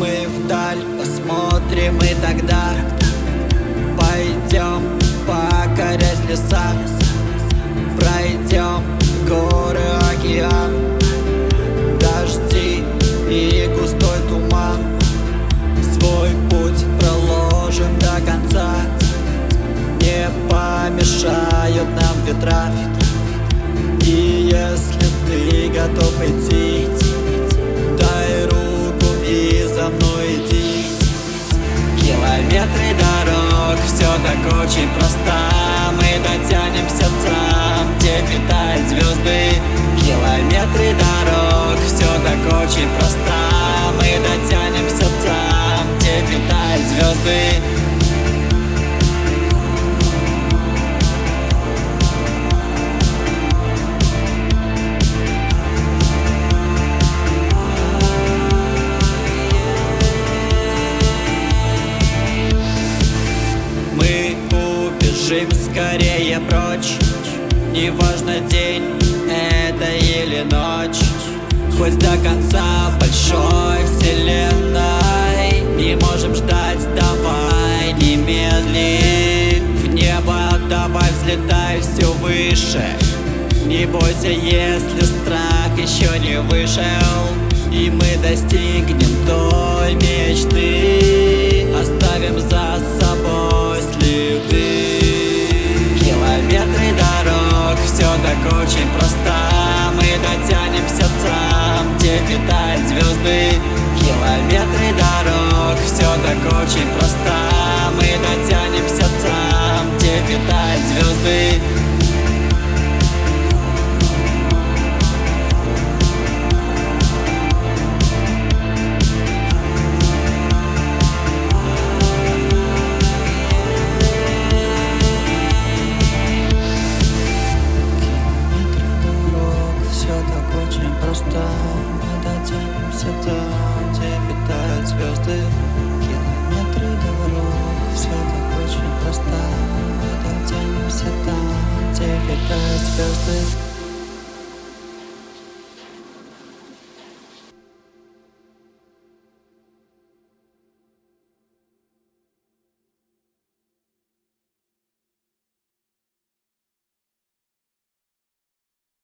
Мы вдаль посмотрим и тогда Пойдем покорять леса. Пройдем горы, океан Дожди и густой туман. Свой путь проложим до конца. Не помешают нам ветра. И если ты готов идти так просто скорее прочь. Неважно день это или ночь Хоть до конца большой вселенной. Не можем ждать, давай не медли В небо давай взлетай все выше. Не бойся, если страх еще не вышел. И мы достигнем той мечты просто Мы дотянемся там, где витают звезды Километры Мы дотянемся там, где витают звезды Километры дорог, все так очень просто. Мы дотянемся там, где витают звезды